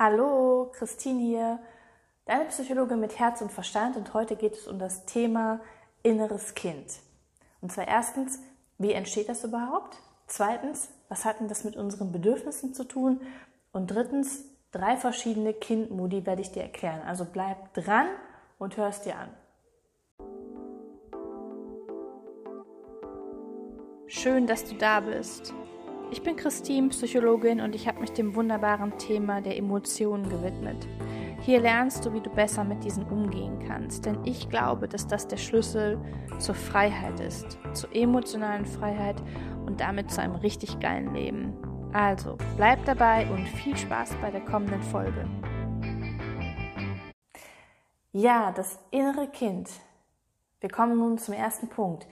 Hallo, Christine hier, deine Psychologin mit Herz und Verstand und heute geht es um das Thema inneres Kind. Und zwar erstens, wie entsteht das überhaupt? Zweitens, was hat denn das mit unseren Bedürfnissen zu tun? Und drittens, drei verschiedene Kindmodi werde ich dir erklären. Also bleib dran und hör es dir an. Schön, dass du da bist. Ich bin Christine, Psychologin und ich habe mich dem wunderbaren Thema der Emotionen gewidmet. Hier lernst du, wie du besser mit diesen umgehen kannst, denn ich glaube, dass das der Schlüssel zur Freiheit ist, zur emotionalen Freiheit und damit zu einem richtig geilen Leben. Also, bleib dabei und viel Spaß bei der kommenden Folge. Ja, das innere Kind. Wir kommen nun zum ersten Punkt.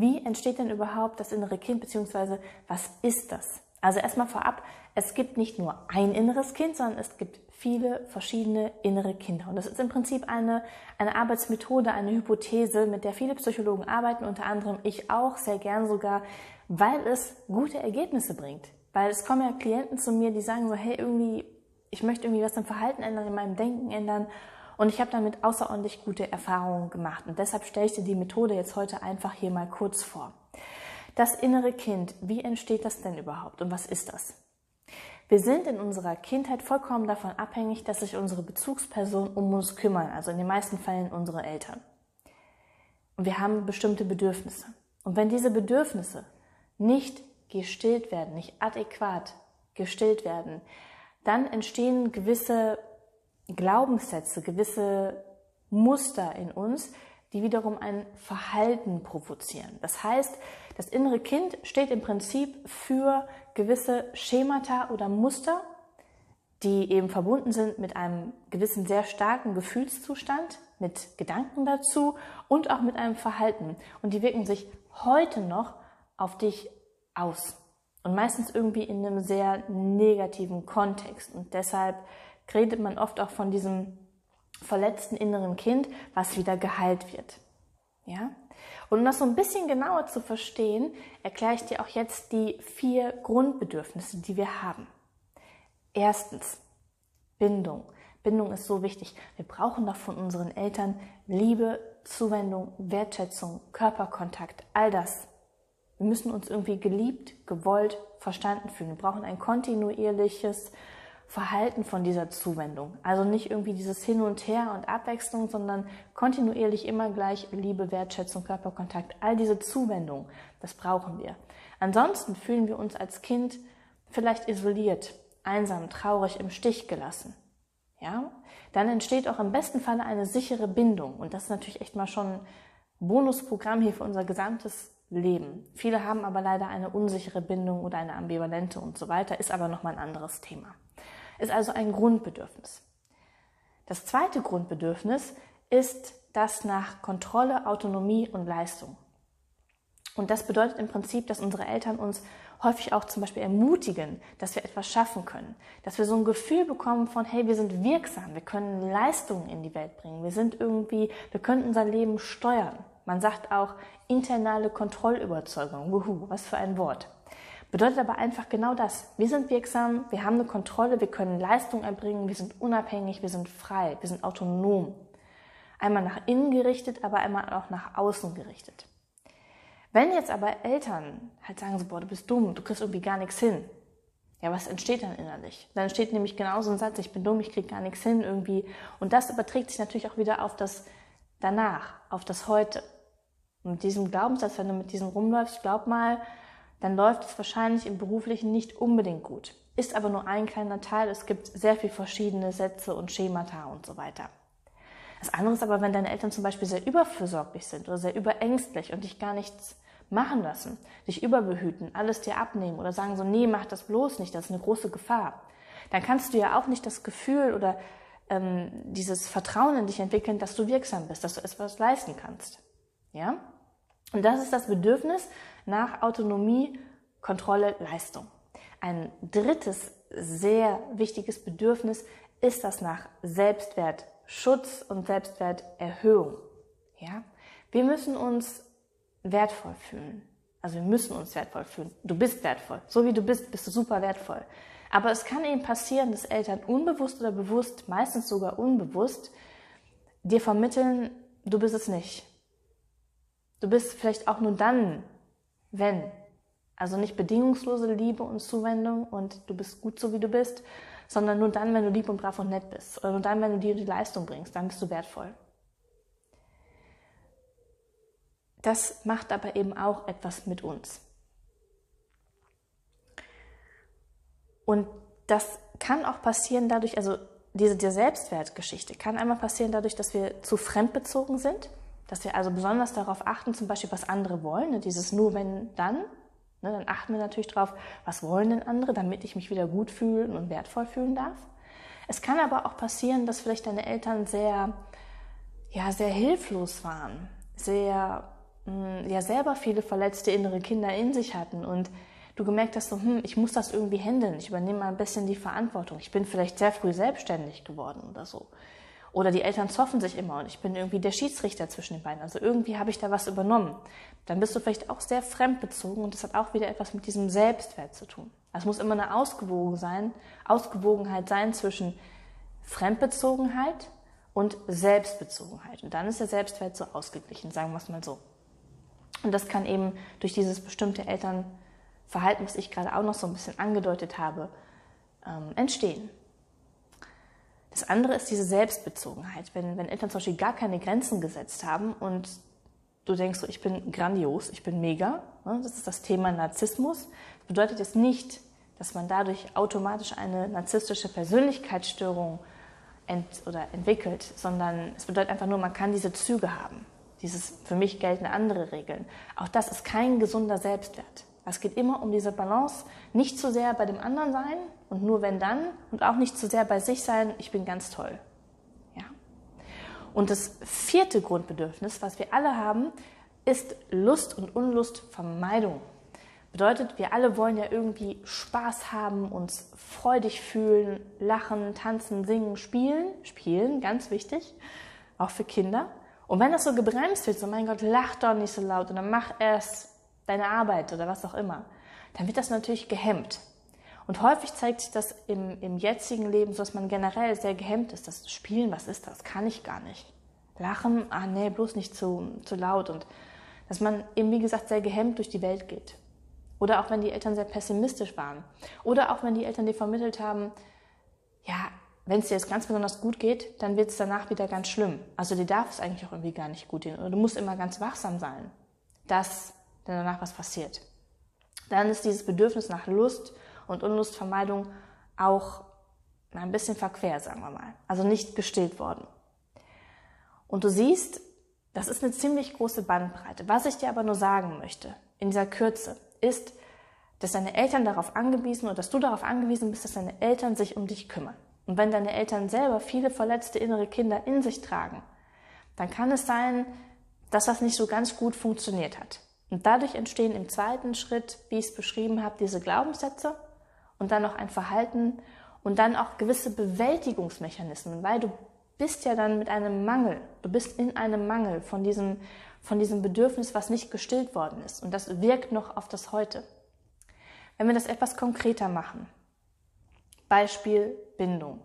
Wie entsteht denn überhaupt das innere Kind, beziehungsweise was ist das? Also erstmal vorab, es gibt nicht nur ein inneres Kind, sondern es gibt viele verschiedene innere Kinder. Und das ist im Prinzip eine, eine Arbeitsmethode, eine Hypothese, mit der viele Psychologen arbeiten, unter anderem ich auch, sehr gern sogar, weil es gute Ergebnisse bringt. Weil es kommen ja Klienten zu mir, die sagen so, hey, irgendwie, ich möchte irgendwie was im Verhalten ändern, in meinem Denken ändern. Und ich habe damit außerordentlich gute Erfahrungen gemacht. Und deshalb stelle ich dir die Methode jetzt heute einfach hier mal kurz vor. Das innere Kind, wie entsteht das denn überhaupt und was ist das? Wir sind in unserer Kindheit vollkommen davon abhängig, dass sich unsere Bezugspersonen um uns kümmern, also in den meisten Fällen unsere Eltern. Und wir haben bestimmte Bedürfnisse. Und wenn diese Bedürfnisse nicht gestillt werden, nicht adäquat gestillt werden, dann entstehen gewisse Glaubenssätze, gewisse Muster in uns, die wiederum ein Verhalten provozieren. Das heißt, das innere Kind steht im Prinzip für gewisse Schemata oder Muster, die eben verbunden sind mit einem gewissen sehr starken Gefühlszustand, mit Gedanken dazu und auch mit einem Verhalten. Und die wirken sich heute noch auf dich aus. Und meistens irgendwie in einem sehr negativen Kontext. Und deshalb redet man oft auch von diesem verletzten inneren Kind, was wieder geheilt wird. Ja? Und um das so ein bisschen genauer zu verstehen, erkläre ich dir auch jetzt die vier Grundbedürfnisse, die wir haben. Erstens, Bindung. Bindung ist so wichtig. Wir brauchen doch von unseren Eltern Liebe, Zuwendung, Wertschätzung, Körperkontakt, all das. Wir müssen uns irgendwie geliebt, gewollt, verstanden fühlen. Wir brauchen ein kontinuierliches Verhalten von dieser Zuwendung. Also nicht irgendwie dieses Hin und Her und Abwechslung, sondern kontinuierlich immer gleich Liebe, Wertschätzung, Körperkontakt, all diese Zuwendung, das brauchen wir. Ansonsten fühlen wir uns als Kind vielleicht isoliert, einsam, traurig, im Stich gelassen. Ja? Dann entsteht auch im besten Falle eine sichere Bindung. Und das ist natürlich echt mal schon ein Bonusprogramm hier für unser gesamtes Leben. Viele haben aber leider eine unsichere Bindung oder eine ambivalente und so weiter, ist aber nochmal ein anderes Thema ist also ein Grundbedürfnis. Das zweite Grundbedürfnis ist das nach Kontrolle, Autonomie und Leistung. Und das bedeutet im Prinzip, dass unsere Eltern uns häufig auch zum Beispiel ermutigen, dass wir etwas schaffen können, dass wir so ein Gefühl bekommen von, hey, wir sind wirksam, wir können Leistungen in die Welt bringen, wir sind irgendwie, wir können unser Leben steuern. Man sagt auch internale Kontrollüberzeugung. Wuhu, was für ein Wort. Bedeutet aber einfach genau das. Wir sind wirksam, wir haben eine Kontrolle, wir können Leistung erbringen, wir sind unabhängig, wir sind frei, wir sind autonom. Einmal nach innen gerichtet, aber einmal auch nach außen gerichtet. Wenn jetzt aber Eltern halt sagen so, boah, du bist dumm, du kriegst irgendwie gar nichts hin. Ja, was entsteht dann innerlich? Dann entsteht nämlich genauso ein Satz, ich bin dumm, ich krieg gar nichts hin irgendwie. Und das überträgt sich natürlich auch wieder auf das danach, auf das heute. Und mit diesem Glaubenssatz, wenn du mit diesem rumläufst, glaub mal, dann läuft es wahrscheinlich im beruflichen nicht unbedingt gut. Ist aber nur ein kleiner Teil. Es gibt sehr viele verschiedene Sätze und Schemata und so weiter. Das andere ist aber, wenn deine Eltern zum Beispiel sehr überfürsorglich sind oder sehr überängstlich und dich gar nichts machen lassen, dich überbehüten, alles dir abnehmen oder sagen so, nee, mach das bloß nicht, das ist eine große Gefahr. Dann kannst du ja auch nicht das Gefühl oder ähm, dieses Vertrauen in dich entwickeln, dass du wirksam bist, dass du etwas leisten kannst. Ja? Und das ist das Bedürfnis nach Autonomie, Kontrolle, Leistung. Ein drittes sehr wichtiges Bedürfnis ist das nach Selbstwertschutz und Selbstwerterhöhung. Ja? Wir müssen uns wertvoll fühlen. Also wir müssen uns wertvoll fühlen. Du bist wertvoll. So wie du bist, bist du super wertvoll. Aber es kann eben passieren, dass Eltern unbewusst oder bewusst, meistens sogar unbewusst, dir vermitteln, du bist es nicht. Du bist vielleicht auch nur dann, wenn. Also nicht bedingungslose Liebe und Zuwendung und du bist gut so, wie du bist, sondern nur dann, wenn du lieb und brav und nett bist. Oder nur dann, wenn du dir die Leistung bringst, dann bist du wertvoll. Das macht aber eben auch etwas mit uns. Und das kann auch passieren dadurch, also diese, diese Selbstwertgeschichte kann einmal passieren dadurch, dass wir zu fremdbezogen sind, dass wir also besonders darauf achten, zum Beispiel, was andere wollen, ne, dieses nur wenn dann. Ne, dann achten wir natürlich darauf, was wollen denn andere, damit ich mich wieder gut fühlen und wertvoll fühlen darf. Es kann aber auch passieren, dass vielleicht deine Eltern sehr, ja, sehr hilflos waren, sehr, mh, hm, ja, selber viele verletzte innere Kinder in sich hatten und du gemerkt hast, so, hm, ich muss das irgendwie handeln, ich übernehme mal ein bisschen die Verantwortung. Ich bin vielleicht sehr früh selbstständig geworden oder so. Oder die Eltern zoffen sich immer und ich bin irgendwie der Schiedsrichter zwischen den beiden. Also irgendwie habe ich da was übernommen. Dann bist du vielleicht auch sehr fremdbezogen und das hat auch wieder etwas mit diesem Selbstwert zu tun. Es muss immer eine Ausgewogen sein, Ausgewogenheit sein zwischen Fremdbezogenheit und Selbstbezogenheit. Und dann ist der Selbstwert so ausgeglichen, sagen wir es mal so. Und das kann eben durch dieses bestimmte Eltern Verhalten, was ich gerade auch noch so ein bisschen angedeutet habe, ähm, entstehen. Das andere ist diese Selbstbezogenheit. Wenn, wenn Eltern zum Beispiel gar keine Grenzen gesetzt haben und du denkst so, ich bin grandios, ich bin mega, ne? das ist das Thema Narzissmus. Das bedeutet jetzt nicht, dass man dadurch automatisch eine narzisstische Persönlichkeitsstörung ent oder entwickelt, sondern es bedeutet einfach nur, man kann diese Züge haben. Dieses für mich gelten andere Regeln. Auch das ist kein gesunder Selbstwert. Es geht immer um diese Balance, nicht zu sehr bei dem anderen sein und nur wenn dann und auch nicht zu sehr bei sich sein, ich bin ganz toll. Ja. Und das vierte Grundbedürfnis, was wir alle haben, ist Lust und Unlustvermeidung. Bedeutet, wir alle wollen ja irgendwie Spaß haben, uns freudig fühlen, lachen, tanzen, singen, spielen. Spielen, ganz wichtig, auch für Kinder. Und wenn das so gebremst wird, so mein Gott, lach doch nicht so laut oder mach erst deine Arbeit oder was auch immer, dann wird das natürlich gehemmt. Und häufig zeigt sich das im, im jetzigen Leben so, dass man generell sehr gehemmt ist. Das Spielen, was ist das? Kann ich gar nicht. Lachen, ah nee, bloß nicht zu, zu laut. Und dass man eben, wie gesagt, sehr gehemmt durch die Welt geht. Oder auch wenn die Eltern sehr pessimistisch waren. Oder auch wenn die Eltern dir vermittelt haben, ja, wenn es dir jetzt ganz besonders gut geht, dann wird es danach wieder ganz schlimm. Also dir darf es eigentlich auch irgendwie gar nicht gut gehen. Oder du musst immer ganz wachsam sein. Das denn danach was passiert. Dann ist dieses Bedürfnis nach Lust und Unlustvermeidung auch ein bisschen verquer, sagen wir mal. Also nicht gestillt worden. Und du siehst, das ist eine ziemlich große Bandbreite. Was ich dir aber nur sagen möchte, in dieser Kürze, ist, dass deine Eltern darauf angewiesen oder dass du darauf angewiesen bist, dass deine Eltern sich um dich kümmern. Und wenn deine Eltern selber viele verletzte innere Kinder in sich tragen, dann kann es sein, dass das nicht so ganz gut funktioniert hat. Und dadurch entstehen im zweiten Schritt, wie ich es beschrieben habe, diese Glaubenssätze und dann noch ein Verhalten und dann auch gewisse Bewältigungsmechanismen, weil du bist ja dann mit einem Mangel, du bist in einem Mangel von diesem, von diesem Bedürfnis, was nicht gestillt worden ist. Und das wirkt noch auf das Heute. Wenn wir das etwas konkreter machen, Beispiel Bindung.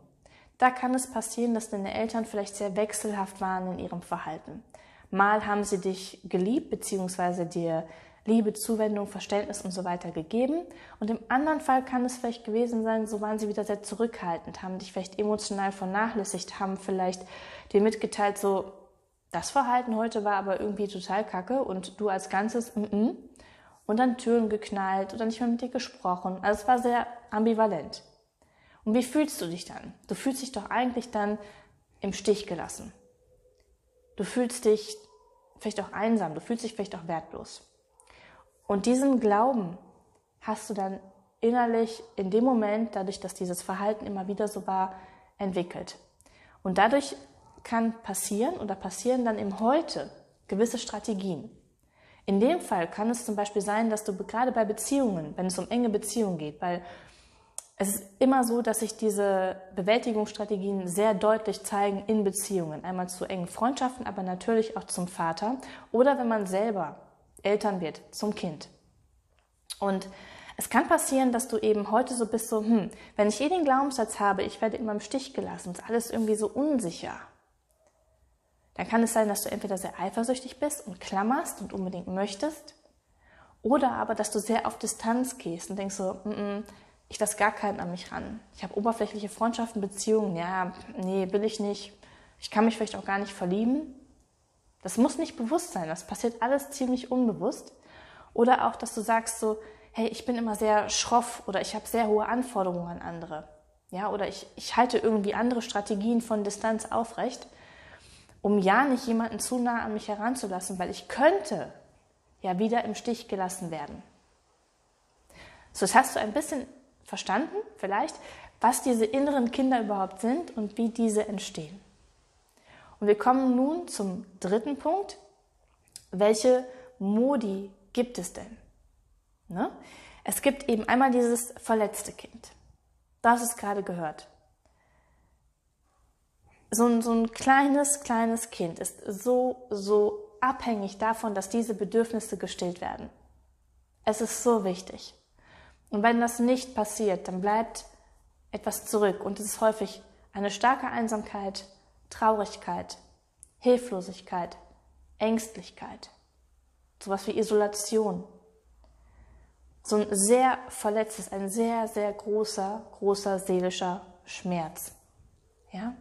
Da kann es passieren, dass deine Eltern vielleicht sehr wechselhaft waren in ihrem Verhalten. Mal haben sie dich geliebt, beziehungsweise dir Liebe, Zuwendung, Verständnis und so weiter gegeben. Und im anderen Fall kann es vielleicht gewesen sein, so waren sie wieder sehr zurückhaltend, haben dich vielleicht emotional vernachlässigt, haben vielleicht dir mitgeteilt, so, das Verhalten heute war aber irgendwie total kacke und du als Ganzes, mm -mm. und dann Türen geknallt oder nicht mehr mit dir gesprochen. Also es war sehr ambivalent. Und wie fühlst du dich dann? Du fühlst dich doch eigentlich dann im Stich gelassen. Du fühlst dich vielleicht auch einsam, du fühlst dich vielleicht auch wertlos. Und diesen Glauben hast du dann innerlich in dem Moment, dadurch, dass dieses Verhalten immer wieder so war, entwickelt. Und dadurch kann passieren oder passieren dann im Heute gewisse Strategien. In dem Fall kann es zum Beispiel sein, dass du gerade bei Beziehungen, wenn es um enge Beziehungen geht, weil es ist immer so, dass sich diese Bewältigungsstrategien sehr deutlich zeigen in Beziehungen. Einmal zu engen Freundschaften, aber natürlich auch zum Vater oder wenn man selber Eltern wird, zum Kind. Und Es kann passieren, dass du eben heute so bist, so, hm, wenn ich eh den Glaubenssatz habe, ich werde immer im Stich gelassen, ist alles irgendwie so unsicher. Dann kann es sein, dass du entweder sehr eifersüchtig bist und klammerst und unbedingt möchtest, oder aber, dass du sehr auf Distanz gehst und denkst so, mm -mm, ich lasse gar keinen an mich ran. Ich habe oberflächliche Freundschaften, Beziehungen, ja, nee, will ich nicht. Ich kann mich vielleicht auch gar nicht verlieben. Das muss nicht bewusst sein, das passiert alles ziemlich unbewusst. Oder auch, dass du sagst so, hey, ich bin immer sehr schroff oder ich habe sehr hohe Anforderungen an andere. Ja, oder ich, ich halte irgendwie andere Strategien von Distanz aufrecht, um ja nicht jemanden zu nah an mich heranzulassen, weil ich könnte ja wieder im Stich gelassen werden. So, das hast du ein bisschen verstanden, vielleicht, was diese inneren Kinder überhaupt sind und wie diese entstehen. Und wir kommen nun zum dritten Punkt. Welche Modi gibt es denn? Ne? Es gibt eben einmal dieses verletzte Kind. Das ist gerade gehört. So ein, so ein kleines, kleines Kind ist so, so abhängig davon, dass diese Bedürfnisse gestillt werden. Es ist so wichtig. Und wenn das nicht passiert, dann bleibt etwas zurück und es ist häufig eine starke Einsamkeit, Traurigkeit, Hilflosigkeit, Ängstlichkeit, sowas wie Isolation. So ein sehr verletztes, ein sehr, sehr großer, großer seelischer Schmerz. Ja?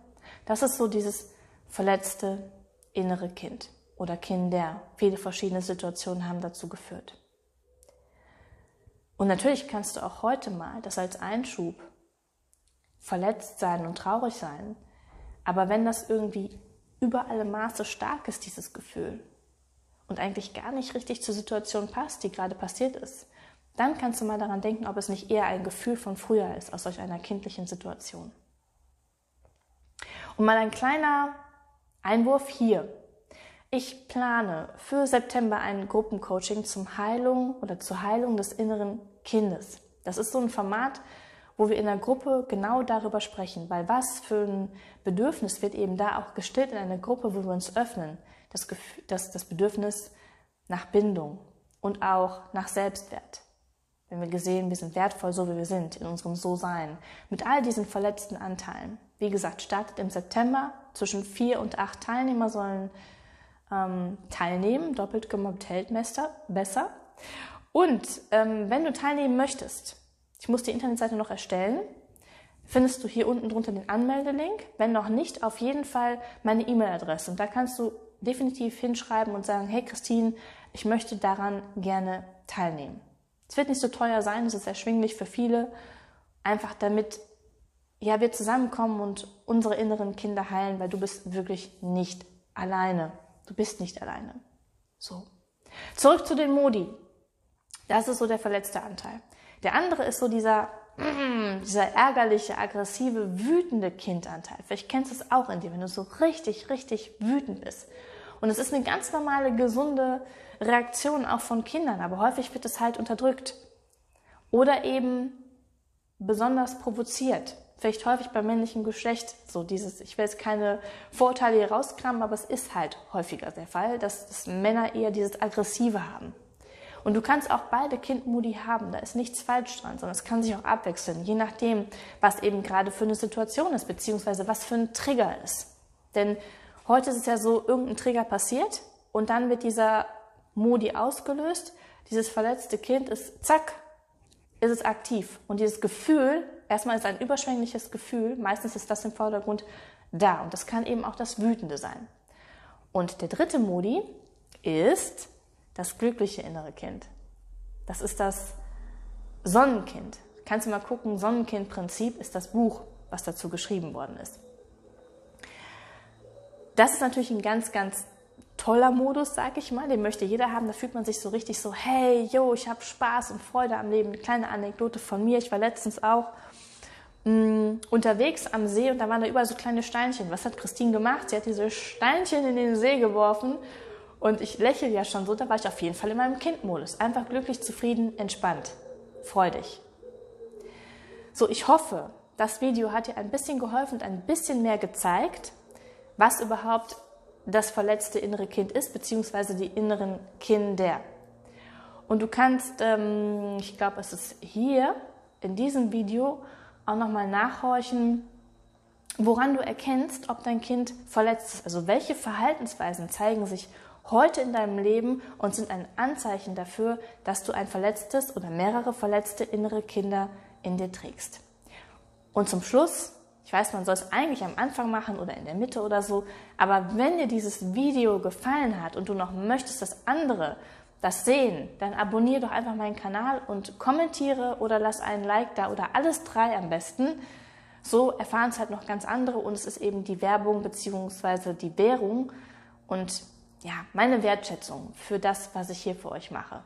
Das ist so dieses verletzte innere Kind oder Kinder. Viele verschiedene Situationen haben dazu geführt. Und natürlich kannst du auch heute mal das als Einschub verletzt sein und traurig sein. Aber wenn das irgendwie über alle Maße stark ist, dieses Gefühl, und eigentlich gar nicht richtig zur Situation passt, die gerade passiert ist, dann kannst du mal daran denken, ob es nicht eher ein Gefühl von früher ist, aus solch einer kindlichen Situation. Und mal ein kleiner Einwurf hier. Ich plane für September ein Gruppencoaching zum Heilung oder zur Heilung des inneren Kindes. Das ist so ein Format, wo wir in der Gruppe genau darüber sprechen, weil was für ein Bedürfnis wird eben da auch gestillt in einer Gruppe, wo wir uns öffnen. Das, Gefühl, das, das Bedürfnis nach Bindung und auch nach Selbstwert. Wenn wir gesehen, wir sind wertvoll, so wie wir sind, in unserem So-Sein. Mit all diesen verletzten Anteilen. Wie gesagt, startet im September. Zwischen vier und acht Teilnehmer sollen ähm, teilnehmen. Doppelt gemobbt hält besser. Und ähm, wenn du teilnehmen möchtest, ich muss die Internetseite noch erstellen. Findest du hier unten drunter den Anmeldelink. Wenn noch nicht, auf jeden Fall meine E-Mail-Adresse. Und da kannst du definitiv hinschreiben und sagen, hey Christine, ich möchte daran gerne teilnehmen. Es wird nicht so teuer sein, es ist erschwinglich für viele, einfach damit ja, wir zusammenkommen und unsere inneren Kinder heilen, weil du bist wirklich nicht alleine. Du bist nicht alleine. So. Zurück zu den Modi. Das ist so der verletzte Anteil. Der andere ist so dieser, mm, dieser ärgerliche, aggressive, wütende Kindanteil. Vielleicht kennst du es auch in dir, wenn du so richtig, richtig wütend bist. Und es ist eine ganz normale, gesunde Reaktion auch von Kindern, aber häufig wird es halt unterdrückt. Oder eben besonders provoziert. Vielleicht häufig beim männlichen Geschlecht, so dieses, ich will jetzt keine Vorurteile hier rauskramen, aber es ist halt häufiger der Fall, dass, dass Männer eher dieses Aggressive haben. Und du kannst auch beide Kindmodi haben, da ist nichts falsch dran, sondern es kann sich auch abwechseln, je nachdem, was eben gerade für eine Situation ist, beziehungsweise was für ein Trigger ist. Denn heute ist es ja so, irgendein Trigger passiert und dann wird dieser Modi ausgelöst, dieses verletzte Kind ist, zack, ist es aktiv. Und dieses Gefühl, erstmal ist ein überschwängliches Gefühl, meistens ist das im Vordergrund da. Und das kann eben auch das Wütende sein. Und der dritte Modi ist das glückliche innere Kind. Das ist das Sonnenkind. Kannst du mal gucken, Sonnenkind-Prinzip ist das Buch, was dazu geschrieben worden ist. Das ist natürlich ein ganz, ganz toller Modus, sag ich mal. Den möchte jeder haben. Da fühlt man sich so richtig so, hey, yo, ich habe Spaß und Freude am Leben. Eine kleine Anekdote von mir. Ich war letztens auch mh, mm, unterwegs am See und da waren da überall so kleine Steinchen. Was hat Christine gemacht? Sie hat diese Steinchen in den See geworfen und ich lächle ja schon so, da war ich auf jeden Fall in meinem Kindmodus. Einfach glücklich, zufrieden, entspannt, freudig. So, ich hoffe, das Video hat dir ein bisschen geholfen und ein bisschen mehr gezeigt, was überhaupt das verletzte innere Kind ist, beziehungsweise die inneren Kinder. Und du kannst, ähm, ich glaube, es ist hier in diesem Video auch nochmal nachhorchen, woran du erkennst, ob dein Kind verletzt ist. Also welche Verhaltensweisen zeigen sich heute in deinem Leben und sind ein Anzeichen dafür, dass du ein verletztes oder mehrere verletzte innere Kinder in dir trägst. Und zum Schluss, ich weiß, man soll es eigentlich am Anfang machen oder in der Mitte oder so, aber wenn dir dieses Video gefallen hat und du noch möchtest, dass andere das sehen, dann abonniere doch einfach meinen Kanal und kommentiere oder lass einen Like da oder alles drei am besten. So erfahren es halt noch ganz andere und es ist eben die Werbung bzw. die Währung und ja, meine Wertschätzung für das, was ich hier für euch mache.